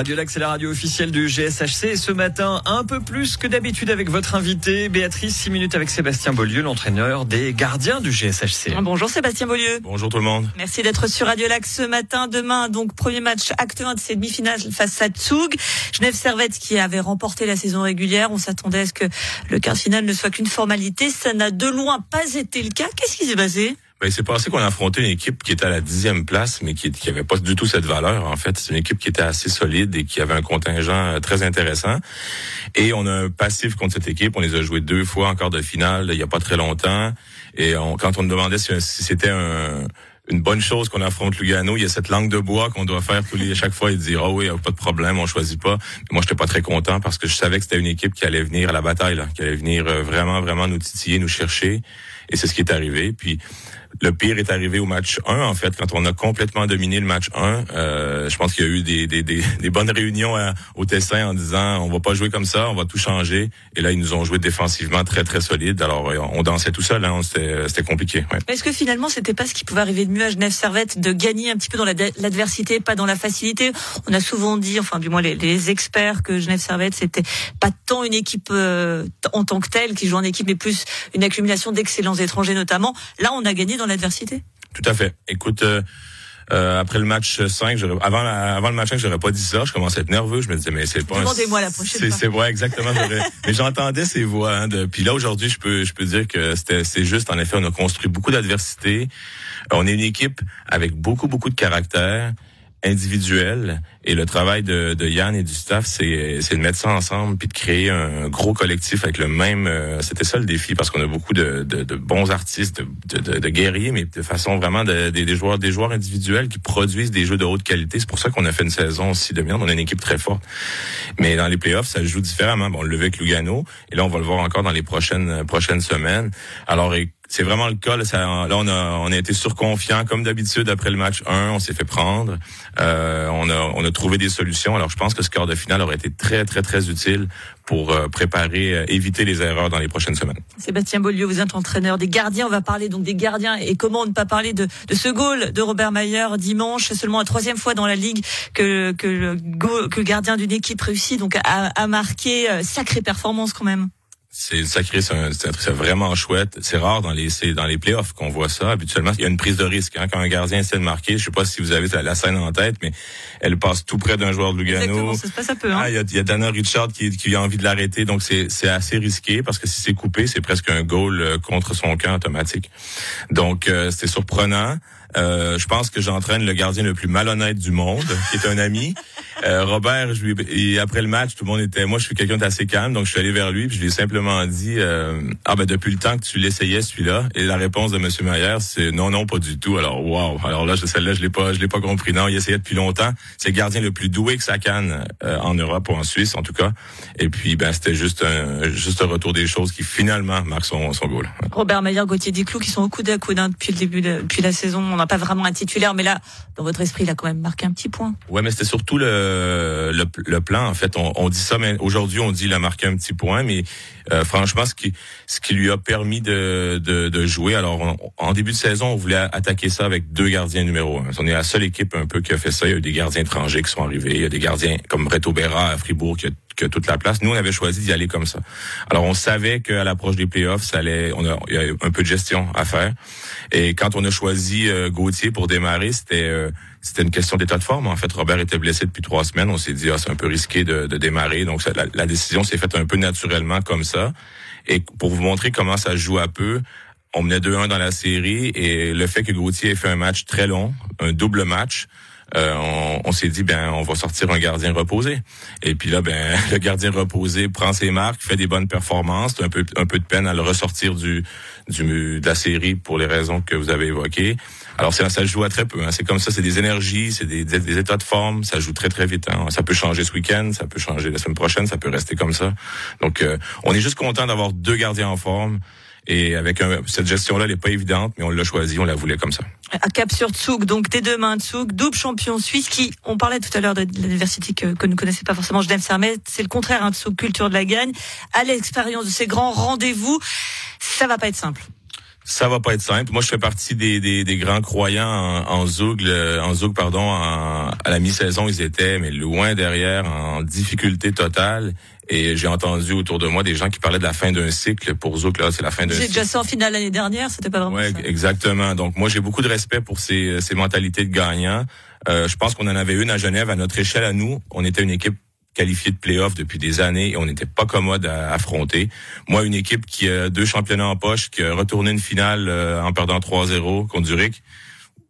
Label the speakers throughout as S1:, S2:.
S1: Radio Lac, c'est la radio officielle du GSHC. Et ce matin, un peu plus que d'habitude avec votre invité, Béatrice, 6 minutes avec Sébastien Beaulieu, l'entraîneur des gardiens du GSHC.
S2: Bonjour Sébastien Beaulieu.
S3: Bonjour tout le monde.
S2: Merci d'être sur Radio Lac ce matin. Demain, donc, premier match acte 1 de ces demi-finales face à Tsug. Genève Servette qui avait remporté la saison régulière. On s'attendait à ce que le quart final ne soit qu'une formalité. Ça n'a de loin pas été le cas. Qu'est-ce qui s'est passé?
S3: Ben, il s'est passé qu'on a affronté une équipe qui était à la dixième place, mais qui, qui avait pas du tout cette valeur. En fait, c'est une équipe qui était assez solide et qui avait un contingent euh, très intéressant. Et on a un passif contre cette équipe. On les a joués deux fois encore de finale il y a pas très longtemps. Et on, quand on nous demandait si, c'était un une bonne chose qu'on affronte Lugano. Il y a cette langue de bois qu'on doit faire tous les, chaque fois et dire, oh oui, pas de problème, on choisit pas. Mais moi, j'étais pas très content parce que je savais que c'était une équipe qui allait venir à la bataille, là, qui allait venir euh, vraiment, vraiment nous titiller, nous chercher. Et c'est ce qui est arrivé. Puis, le pire est arrivé au match 1, en fait, quand on a complètement dominé le match 1. Euh, je pense qu'il y a eu des, des, des, bonnes réunions à, au Tessin en disant on va pas jouer comme ça, on va tout changer. Et là, ils nous ont joué défensivement très, très solide. Alors, euh, on dansait tout seul, hein, c'était compliqué. Ouais.
S2: Est-ce que finalement, c'était pas ce qui pouvait arriver de mieux à Genève Servette, de gagner un petit peu dans l'adversité, pas dans la facilité On a souvent dit, enfin, du moins les, experts, que Genève Servette, c'était pas tant une équipe euh, en tant que telle qui joue en équipe, mais plus une accumulation d'excellents étrangers notamment. Là, on a gagné dans l'adversité
S3: Tout à fait. Écoute, euh, euh, après le match 5, avant, avant le match 5, j'aurais pas dit ça. Je commençais à être nerveux. Je me disais, mais c'est pas...
S2: Demandez-moi la prochaine
S3: C'est vrai, exactement. mais j'entendais ces voix. Hein, de, puis là, aujourd'hui, je peux, je peux dire que c'était, c'est juste. En effet, on a construit beaucoup d'adversité. On est une équipe avec beaucoup, beaucoup de caractère individuel. Et le travail de, de Yann et du staff c'est c'est de mettre ça ensemble puis de créer un gros collectif avec le même euh, c'était ça le défi parce qu'on a beaucoup de, de, de bons artistes de, de, guerriers mais de façon vraiment de, des joueurs des joueurs individuels qui produisent des jeux de haute qualité. C'est pour ça qu'on a fait une saison aussi de bien on a une équipe très forte. Mais dans les playoffs ça joue différemment. Bon on le avec Lugano. Et là on va le voir encore dans les prochaines prochaines semaines. Alors c'est vraiment le cas. Là, ça, là, on, a, on a été surconfiant comme d'habitude après le match 1. On s'est fait prendre. Euh, on, a, on a trouvé des solutions. Alors, je pense que ce quart de finale aurait été très, très, très utile pour euh, préparer, euh, éviter les erreurs dans les prochaines semaines.
S2: Sébastien Beaulieu, vous êtes entraîneur des gardiens. On va parler donc des gardiens et comment ne pas parler de, de ce goal de Robert Mayer dimanche. Seulement la troisième fois dans la ligue que, que, le, que le gardien d'une équipe réussit donc à, à marquer. Sacrée performance quand même
S3: c'est sacré, c'est vraiment chouette. C'est rare dans les dans les playoffs qu'on voit ça. Habituellement, il y a une prise de risque hein, quand un gardien essaie de marquer. Je sais pas si vous avez la, scène en tête, mais elle passe tout près d'un joueur de Lugano.
S2: ça se passe un peu. Hein?
S3: Ah, il, y a, il y a Dana Richard qui, qui a envie de l'arrêter, donc c'est c'est assez risqué parce que si c'est coupé, c'est presque un goal euh, contre son camp automatique. Donc euh, c'est surprenant. Euh, je pense que j'entraîne le gardien le plus malhonnête du monde, qui est un ami. Euh, Robert, je lui, et après le match, tout le monde était, moi, je suis quelqu'un d'assez calme, donc je suis allé vers lui, puis je lui ai simplement dit, euh, ah ben depuis le temps que tu l'essayais celui-là, et la réponse de Monsieur Maillard, c'est non, non, pas du tout. Alors waouh, alors là, celle-là, je l'ai pas, je l'ai pas compris. Non, il essayait depuis longtemps. C'est le gardien le plus doué que ça canne euh, en Europe ou en Suisse, en tout cas. Et puis, ben c'était juste un, juste un retour des choses qui finalement marque son, son goal.
S2: Robert Maillard, Gauthier Diclou, qui sont au coude à coude hein, depuis le début, de, depuis la saison. On n'a pas vraiment un titulaire, mais là, dans votre esprit, il a quand même marqué un petit point.
S3: Ouais, mais c'était surtout le, le, le, plan. En fait, on, dit ça, mais aujourd'hui, on dit il a marqué un petit point, mais euh, franchement, ce qui, lui a permis de, jouer. Alors, en début de saison, on voulait attaquer ça avec deux gardiens numéro un. On est la seule équipe un peu qui a fait ça. Il y a eu des gardiens étrangers qui sont arrivés. Il y a des gardiens comme Reto Berra à Fribourg qui qui a toute la place. Nous, on avait choisi d'y aller comme ça. Alors, on savait qu'à l'approche des playoffs, ça allait, on a, il y a un peu de gestion à faire. Et quand on a choisi euh, Gauthier pour démarrer, c'était euh, c'était une question d'état de forme. En fait, Robert était blessé depuis trois semaines. On s'est dit, ah, c'est un peu risqué de, de démarrer. Donc, la, la, décision s'est faite un peu naturellement comme ça. Et pour vous montrer comment ça joue à peu, on menait 2-1 dans la série et le fait que Gauthier ait fait un match très long, un double match, euh, on, on s'est dit ben on va sortir un gardien reposé. Et puis là ben le gardien reposé prend ses marques, fait des bonnes performances, un peu un peu de peine à le ressortir du du de la série pour les raisons que vous avez évoquées. Alors ça, ça joue à très peu. Hein. C'est comme ça, c'est des énergies, c'est des, des, états de forme. Ça joue très très vite. Hein. Ça peut changer ce week-end, ça peut changer la semaine prochaine, ça peut rester comme ça. Donc euh, on est juste content d'avoir deux gardiens en forme. Et avec un, cette gestion-là, elle n'est pas évidente, mais on l'a choisi, on la voulait comme ça.
S2: À Cap sur Tsug, donc dès demain, Tsug, double champion suisse qui, on parlait tout à l'heure de l'université que, que ne connaissait pas forcément Genève Sermet, c'est le contraire, hein, Tsug, culture de la gagne. À l'expérience de ces grands rendez-vous, ça va pas être simple.
S3: Ça va pas être simple. Moi, je fais partie des, des, des grands croyants en, en Zoug, en Zoug, pardon, à la mi-saison, ils étaient, mais loin derrière, en difficulté totale. Et j'ai entendu autour de moi des gens qui parlaient de la fin d'un cycle. Pour Zouk, là, c'est la fin d'un cycle.
S2: J'ai déjà ça en finale l'année dernière, c'était pas vraiment
S3: ouais,
S2: ça.
S3: exactement. Donc, moi, j'ai beaucoup de respect pour ces, ces mentalités de gagnants. Euh, je pense qu'on en avait une à Genève à notre échelle à nous. On était une équipe qualifiée de playoff depuis des années et on n'était pas commode à affronter. Moi, une équipe qui a deux championnats en poche, qui a retourné une finale euh, en perdant 3-0 contre Zurich.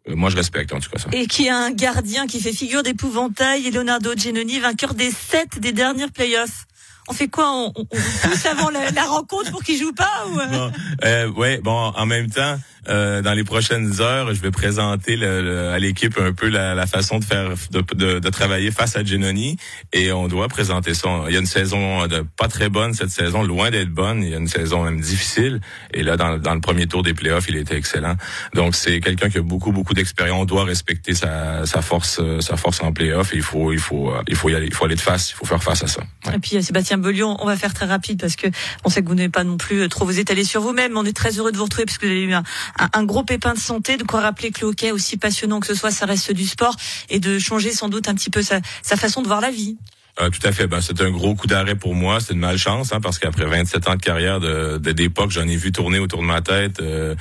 S3: Euh, moi, je respecte en tout cas ça.
S2: Et qui a un gardien qui fait figure d'épouvantail, Leonardo Genoni, vainqueur des sept des dernières playoffs on fait quoi on, on, pousse avant la, la, rencontre pour qu'il joue pas ou
S3: bon, euh, ouais bon en même temps euh, dans les prochaines heures, je vais présenter le, à l'équipe un peu la, la, façon de faire, de, de, de, travailler face à Genoni, et on doit présenter ça. Il y a une saison de pas très bonne cette saison, loin d'être bonne. Il y a une saison même difficile, et là dans, dans le premier tour des playoffs, il était excellent. Donc c'est quelqu'un qui a beaucoup beaucoup d'expérience. On doit respecter sa, sa force, sa force en playoff. il faut, il faut, il faut y aller, il faut aller de face, il faut faire face à ça.
S2: Ouais. Et puis Sébastien On va faire très rapide parce que on sait que vous n'avez pas non plus trop vous étaler sur vous-même. On est très heureux de vous retrouver parce que vous avez eu un, gros pépin de santé, de quoi rappeler que le hockey, aussi passionnant que ce soit, ça reste du sport et de changer sans doute un petit peu sa façon de voir la vie.
S3: Euh, tout à fait. Ben, c'est un gros coup d'arrêt pour moi. C'est une malchance, hein, parce qu'après 27 ans de carrière de, j'en ai vu tourner autour de ma tête. Euh,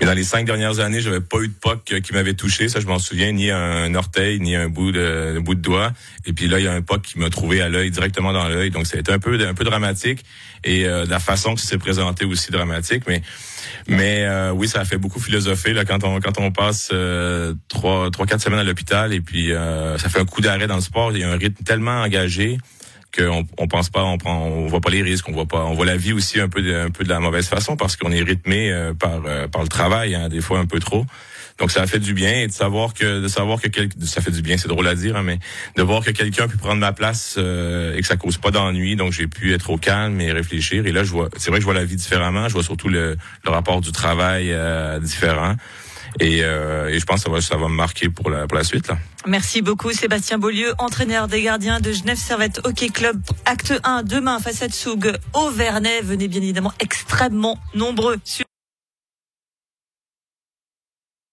S3: mais dans les cinq dernières années, j'avais pas eu de poc qui m'avait touché. Ça, je m'en souviens, ni un orteil, ni un bout de, bout de doigt. Et puis là, il y a un poc qui m'a trouvé à l'œil, directement dans l'œil. Donc, c'était un peu, un peu dramatique. Et euh, la façon que ça s'est présenté aussi dramatique. Mais, mais euh, oui, ça fait beaucoup philosopher là quand on quand on passe euh, trois, trois, quatre semaines à l'hôpital. Et puis, ça fait un coup d'arrêt dans le sport. Il y a un rythme tellement engagé qu'on on pense pas, on prend, on voit pas les risques, on voit pas, on voit la vie aussi un peu de, un peu de la mauvaise façon parce qu'on est rythmé euh, par euh, par le travail, hein, des fois un peu trop. Donc ça a fait du bien et de savoir que de savoir que quel, ça fait du bien, c'est drôle à dire, hein, mais de voir que quelqu'un pu prendre ma place euh, et que ça cause pas d'ennui, donc j'ai pu être au calme et réfléchir. Et là, je vois, c'est vrai je vois la vie différemment, je vois surtout le, le rapport du travail différent. Et, euh, et, je pense que ça va, ça va me marquer pour la, pour la suite. Là.
S2: Merci beaucoup Sébastien Beaulieu, entraîneur des gardiens de Genève Servette Hockey Club. Acte 1 demain face à Tsoug au. Venez bien évidemment extrêmement nombreux